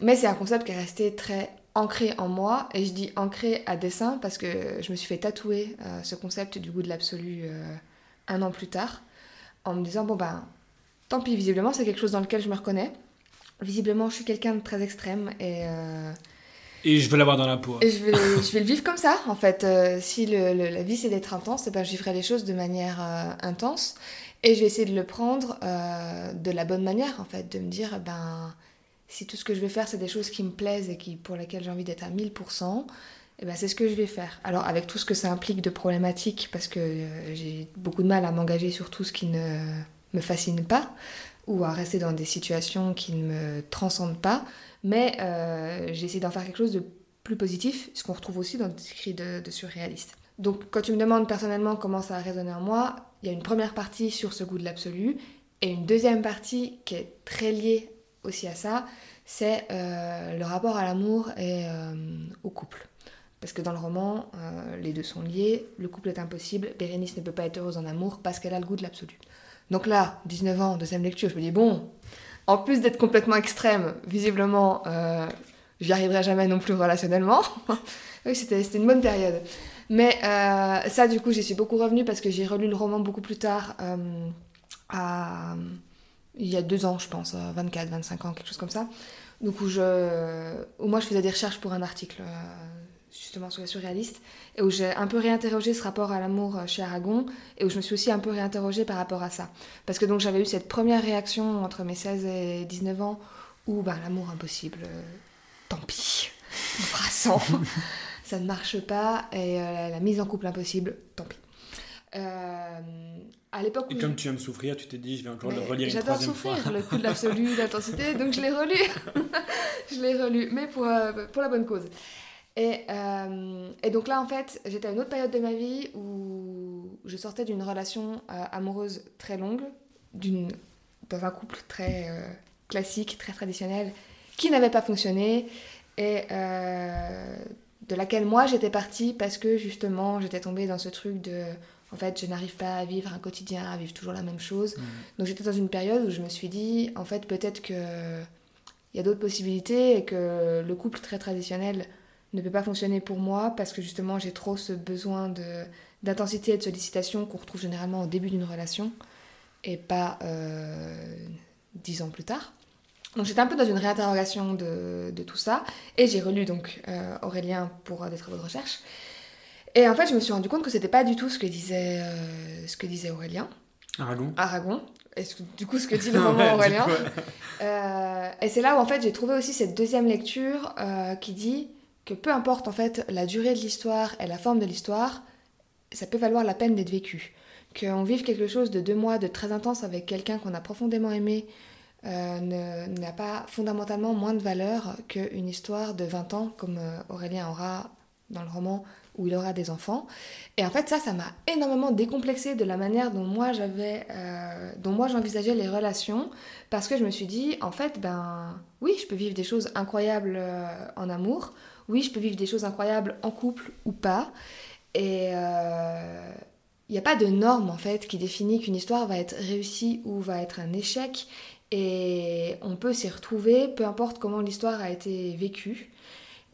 mais c'est un concept qui est resté très ancré en moi. Et je dis ancré à dessein parce que je me suis fait tatouer euh, ce concept du goût de l'absolu un an plus tard. En me disant, bon ben, tant pis, visiblement, c'est quelque chose dans lequel je me reconnais. Visiblement, je suis quelqu'un de très extrême et et je veux l'avoir dans la peau. Et je vais, je vais le vivre comme ça, en fait. Euh, si le, la vie c'est d'être intense, eh ben, je vivrai les choses de manière euh, intense. Et je vais essayer de le prendre euh, de la bonne manière, en fait. De me dire, ben, si tout ce que je vais faire c'est des choses qui me plaisent et qui, pour lesquelles j'ai envie d'être à 1000%, eh ben, c'est ce que je vais faire. Alors, avec tout ce que ça implique de problématiques, parce que j'ai beaucoup de mal à m'engager sur tout ce qui ne me fascine pas, ou à rester dans des situations qui ne me transcendent pas. Mais euh, j'ai essayé d'en faire quelque chose de plus positif, ce qu'on retrouve aussi dans des écrits de, de surréalistes. Donc quand tu me demandes personnellement comment ça a résonné en moi, il y a une première partie sur ce goût de l'absolu et une deuxième partie qui est très liée aussi à ça, c'est euh, le rapport à l'amour et euh, au couple. Parce que dans le roman, les deux sont liés, le couple est impossible, Bérénice ne peut pas être heureuse en amour parce qu'elle a le goût de l'absolu. Donc là, 19 ans, deuxième lecture, je me dis, bon, en plus d'être complètement extrême, visiblement, euh, j'y arriverai jamais non plus relationnellement. oui, c'était une bonne période. Mais euh, ça, du coup, j'y suis beaucoup revenue parce que j'ai relu le roman beaucoup plus tard, euh, à, il y a deux ans, je pense, 24, 25 ans, quelque chose comme ça. Donc, où, je, où moi, je faisais des recherches pour un article justement sur les surréalistes, et où j'ai un peu réinterrogé ce rapport à l'amour euh, chez Aragon, et où je me suis aussi un peu réinterrogée par rapport à ça. Parce que donc j'avais eu cette première réaction entre mes 16 et 19 ans, où bah, l'amour impossible, euh, tant pis, embrassant, ça ne marche pas, et euh, la mise en couple impossible, tant pis. À l'époque Et comme tu aimes souffrir, tu t'es dit, je vais encore le relire une troisième fois. J'adore souffrir, le coup de l'absolu, l'intensité, donc je l'ai relu. je l'ai relu, mais pour, pour la bonne cause. Et, euh, et, donc là, en fait, j'étais à une autre période de ma vie où je sortais d'une relation euh, amoureuse très longue, dans un couple très euh, classique, très traditionnel, qui n'avait pas fonctionné et de laquelle moi j'étais partie parce que justement j'étais tombée dans ce truc de en fait je n'arrive pas à vivre un quotidien, à vivre toujours la même chose. Mmh. Donc j'étais dans une période où je me suis dit en fait peut-être que il y a d'autres possibilités et que le couple très traditionnel ne peut pas fonctionner pour moi parce que justement j'ai trop ce besoin de, d'intensité et de sollicitation qu'on retrouve généralement au début d'une relation et pas euh, dix ans plus tard. Donc j'étais un peu dans une réinterrogation de, de tout ça et j'ai relu donc euh, Aurélien pour des travaux de recherche. Et en fait je me suis rendu compte que c'était pas du tout ce que disait, euh, ce que disait Aurélien. Aragon. Aragon. Et du coup, ce que dit le roman Aurélien. et c'est là où en fait j'ai trouvé aussi cette deuxième lecture qui dit que peu importe en fait la durée de l'histoire et la forme de l'histoire, ça peut valoir la peine d'être vécu. Qu'on vive quelque chose de deux mois de très intense avec quelqu'un qu'on a profondément aimé euh, n'a pas fondamentalement moins de valeur qu'une histoire de 20 ans comme euh, Aurélien aura dans le roman où il aura des enfants. Et en fait ça, ça m'a énormément décomplexé de la manière dont moi j'avais, euh, dont moi j'envisageais les relations, parce que je me suis dit, en fait, ben oui, je peux vivre des choses incroyables en amour, oui, je peux vivre des choses incroyables en couple ou pas. Et il euh, n'y a pas de norme en fait qui définit qu'une histoire va être réussie ou va être un échec. Et on peut s'y retrouver, peu importe comment l'histoire a été vécue.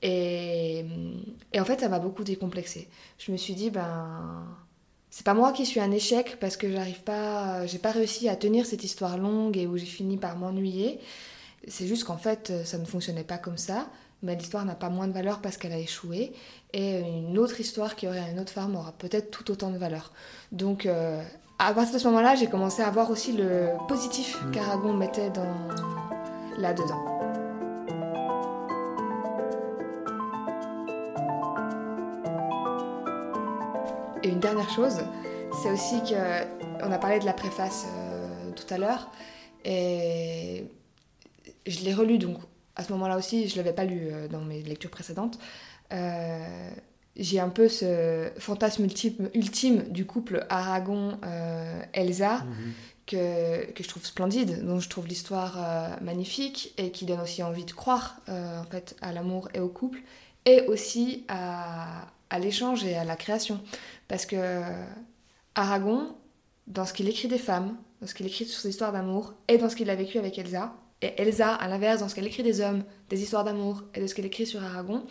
Et, et en fait, ça m'a beaucoup décomplexé. Je me suis dit, ben, c'est pas moi qui suis un échec parce que j'arrive pas, j'ai pas réussi à tenir cette histoire longue et où j'ai fini par m'ennuyer. C'est juste qu'en fait, ça ne fonctionnait pas comme ça mais l'histoire n'a pas moins de valeur parce qu'elle a échoué. Et une autre histoire qui aurait une autre femme aura peut-être tout autant de valeur. Donc, euh, à partir de ce moment-là, j'ai commencé à voir aussi le positif qu'Aragon mettait dans... là-dedans. Et une dernière chose, c'est aussi que on a parlé de la préface euh, tout à l'heure, et je l'ai relu donc à ce moment-là aussi, je ne l'avais pas lu euh, dans mes lectures précédentes, euh, j'ai un peu ce fantasme ultime, ultime du couple Aragon-Elsa. Mhm. Que, que, je trouve splendide, dont je trouve l'histoire magnifique et qui donne aussi envie de croire en fait à l'amour et au couple et aussi à, à l'échange et à la création. Parce que Aragon, dans ce qu'il écrit des femmes, dans ce qu'il écrit sur ses histoires d'amour et dans ce qu'il a vécu avec Elsa, et Elsa, à l'inverse, dans ce qu'elle écrit des hommes, des histoires d'amour et de ce qu'elle écrit sur Aragon,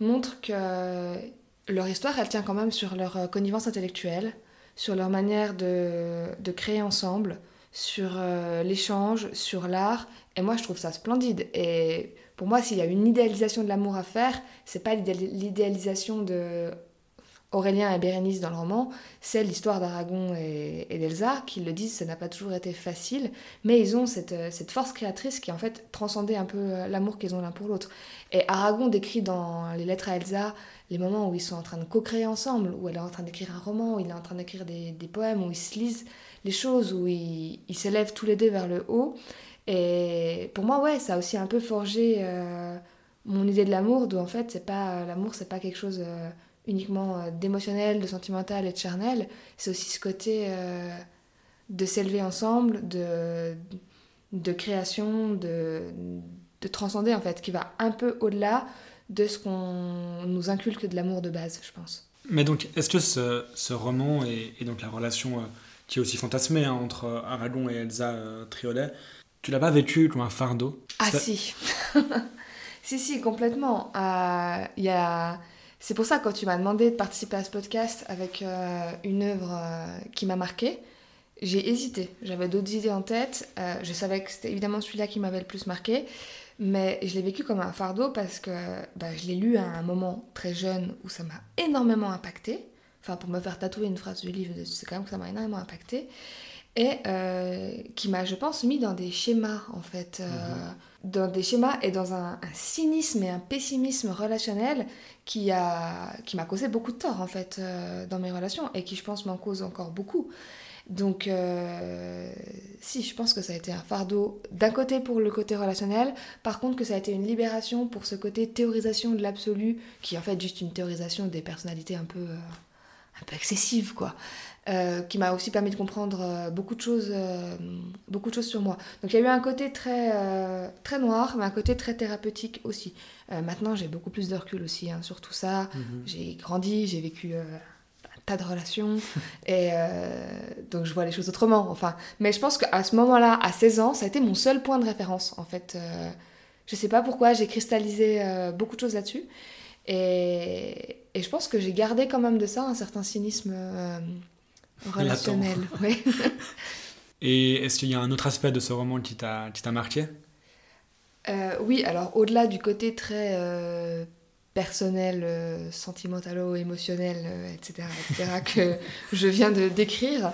montre que leur histoire, elle tient quand même sur leur euh, connivence intellectuelle, sur leur manière de, de créer ensemble, sur euh, l'échange, sur l'art. Et moi, je trouve ça splendide. Et pour moi, s'il y a une idéalisation de l'amour à faire, c'est pas l'idéalisation de Aurélien et Bérénice dans le roman, c'est l'histoire d'Aragon et, d'Elsa, qui le disent, ça n'a pas toujours été facile, mais ils ont cette, euh, cette force créatrice qui en fait transcendait un peu euh, l'amour qu'ils ont l'un pour l'autre. Et Aragon décrit dans les lettres à Elsa les moments où ils sont en train de co-créer ensemble, où elle est en train d'écrire un roman, où il est en train d'écrire des, des, poèmes, où ils se lisent les choses, où ils s'élèvent tous les deux vers le haut. Et pour moi, ouais, ça a aussi un peu forgé euh, mon idée de l'amour, d'où en fait, c'est pas l'amour, c'est pas quelque chose uniquement euh, d'émotionnel, de sentimental et de charnel, c'est aussi ce côté euh, de s'élever ensemble, de, de création, de, de transcender en fait, qui va un peu au-delà de ce qu'on nous inculque de l'amour de base, je pense. Mais donc, est-ce que ce, ce roman et, donc la relation euh, qui est aussi fantasmée hein, entre Aragon et Elsa Triolet, tu l'as pas vécu comme un fardeau? Ah si Si, si, complètement. Il y a c'est pour ça, quand tu m'as demandé de participer à ce podcast avec euh, une œuvre euh, qui m'a marqué, j'ai hésité. J'avais d'autres idées en tête. Euh, je savais que c'était évidemment celui-là qui m'avait le plus marqué. Mais je l'ai vécu comme un fardeau parce que bah, je l'ai lu à un moment très jeune où ça m'a énormément impacté. Enfin, pour me faire tatouer une phrase du livre, c'est quand même que ça m'a énormément impacté. Et qui m'a, je pense, mis dans des schémas, en fait. Mhm dans des schémas et dans un, cynisme et un pessimisme relationnel qui a qui m'a causé beaucoup de tort en fait euh, dans mes relations et qui je pense m'en cause encore beaucoup. Donc euh, si je pense que ça a été un fardeau d'un côté pour le côté relationnel, par contre que ça a été une libération pour ce côté théorisation de l'absolu qui est en fait juste une théorisation des personnalités un peu euh, un peu quoi. Euh, qui m'a aussi permis de comprendre euh, beaucoup, de choses, euh, beaucoup de choses sur moi. Donc il y a eu un côté très, très noir, mais un côté très thérapeutique aussi. maintenant, j'ai beaucoup plus de recul aussi hein, sur tout ça. Mhm. J'ai grandi, j'ai vécu un tas de relations, et donc je vois les choses autrement. Enfin, mais je pense qu'à ce moment-là, à 16 ans, ça a été mon seul point de référence, en fait. je sais pas pourquoi, j'ai cristallisé beaucoup de choses là-dessus. Et, et, je pense que j'ai gardé quand même de ça un certain cynisme relationnel. Oui. Et est-ce qu'il y a un autre aspect de ce roman qui t'a marqué? Euh, Oui, alors au-delà du côté très euh, personnel, euh, sentimentalo, émotionnel, etc., etc., que je viens de décrire,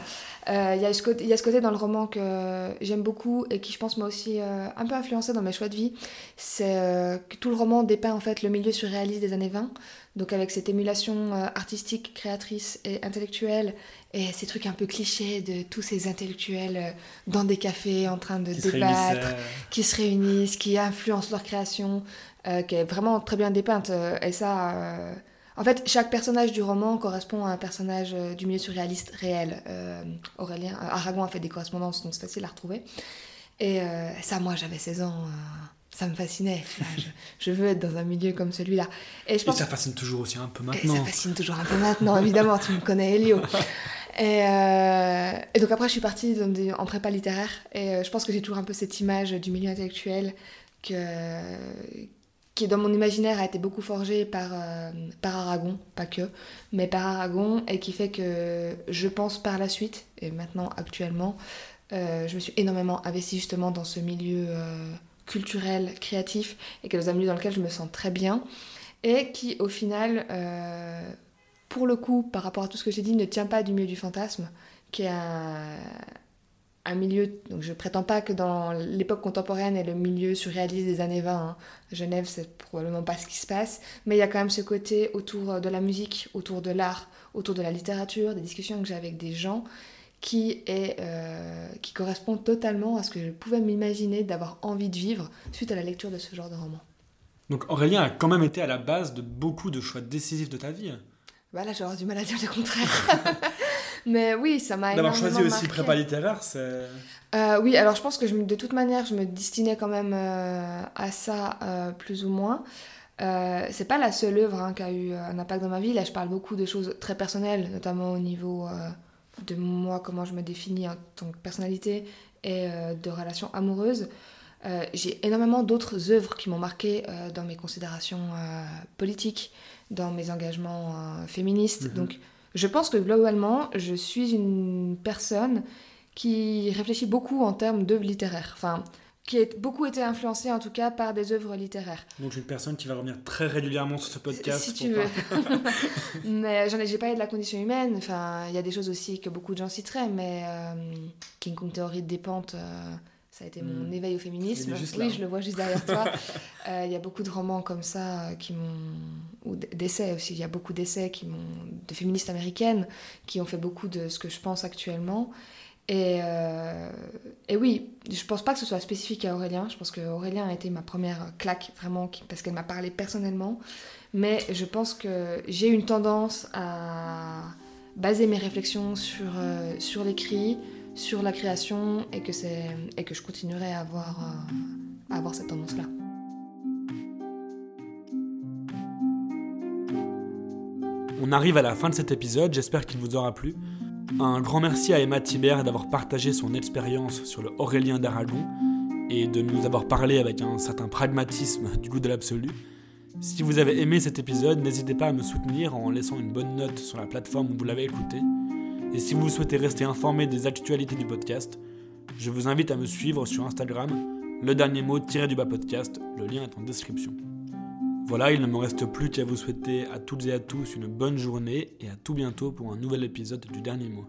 Euh, il y, a ce côté, y a ce côté dans le roman que j'aime beaucoup et qui, je pense, m'a aussi euh, un peu influencé dans mes choix de vie. C'est euh, que tout le roman dépeint en fait le milieu surréaliste des années 20, donc avec cette émulation artistique, créatrice et intellectuelle, et ces trucs un peu clichés de tous ces intellectuels dans des cafés en train de débattre, qui se réunissent, qui influencent leur création, qui est vraiment très bien dépeinte. et ça en fait, chaque personnage du roman correspond à un personnage euh, du milieu surréaliste réel. Euh, Aurélien, euh, Aragon a fait des correspondances, donc c'est facile à retrouver. Et ça, moi, j'avais 16 ans, ça me fascinait. je, veux être dans un milieu comme celui-là. Et, je pense... ça fascine toujours aussi un peu maintenant. Et ça fascine toujours un peu maintenant, évidemment, tu me connais, Elio. Et, et, donc après, je suis partie en prépa littéraire, et je pense que j'ai toujours un peu cette image du milieu intellectuel que qui dans mon imaginaire a été beaucoup forgé par, euh, par Aragon, pas que, mais par Aragon, et qui fait que je pense par la suite, et maintenant actuellement, euh, je me suis énormément investie justement dans ce milieu euh, culturel, créatif, et qui est dans un milieu dans lequel je me sens très bien, et qui au final, pour le coup, par rapport à tout ce que j'ai dit, ne tient pas du milieu du fantasme, qui est un, un milieu, donc je prétends pas que dans l'époque contemporaine et le milieu surréaliste des années 20, hein, Genève c'est probablement pas ce qui se passe, mais il y a quand même ce côté autour de la musique, autour de l'art, autour de la littérature, des discussions que j'ai avec des gens qui, est, euh, qui correspondent totalement à ce que je pouvais m'imaginer d'avoir envie de vivre suite à la lecture de ce genre de roman. Donc Aurélien a quand même été à la base de beaucoup de choix décisifs de ta vie. Bah là j'aurais du mal à dire le contraire. Mais oui, ça m'a D'avoir choisi aussi prépa littéraire, c'est... Euh, oui, alors je pense que je, de toute manière, je me destinais quand même euh, à ça, euh, plus ou moins. c'est pas la seule œuvre hein, qui a eu un impact dans ma vie. Là, je parle beaucoup de choses très personnelles, notamment au niveau de moi, comment je me définis en tant que personnalité et de relations amoureuses. j'ai énormément d'autres œuvres qui m'ont marqué dans mes considérations politiques, dans mes engagements féministes. Mhm. Donc, je pense que globalement, je suis une personne qui réfléchit beaucoup en termes d'œuvres littéraires. Enfin, qui a beaucoup été influencée en tout cas par des œuvres littéraires. Donc une personne qui va revenir très régulièrement sur ce podcast. Si tu veux. mais j'en ai, j'ai parlé de la condition humaine. Enfin, il y a des choses aussi que beaucoup de gens citeraient, mais euh, King Kong Theory de Dépente, euh, ça a été mon hmm. éveil au féminisme. Oui, je le vois juste derrière toi. Euh, il y a beaucoup de romans comme ça euh, qui m'ont. ou d'essais aussi. Il y a beaucoup d'essais qui m'ont. de féministes américaines qui ont fait beaucoup de ce que je pense actuellement. Et, euh, et oui, je pense pas que ce soit spécifique à Aurélien. Je pense que Aurélien a été ma première claque, vraiment, parce qu'elle m'a parlé personnellement. Mais je pense que j'ai une tendance à baser mes réflexions sur, sur l'écrit, sur la création et que, et que je continuerai à avoir, euh, à avoir cette tendance-là. On arrive à la fin de cet épisode, j'espère qu'il vous aura plu. Un grand merci à Emma Thibert d'avoir partagé son expérience sur le Aurélien d'Aragon et de nous avoir parlé avec un certain pragmatisme du goût de l'absolu. Si vous avez aimé cet épisode, n'hésitez pas à me soutenir en laissant une bonne note sur la plateforme où vous l'avez écouté. Et si vous souhaitez rester informé des actualités du podcast, je vous invite à me suivre sur Instagram, le dernier mot tiré du bas podcast, le lien est en description. Voilà, il ne me reste plus qu'à vous souhaiter à toutes et à tous une bonne journée et à tout bientôt pour un nouvel épisode du dernier mot.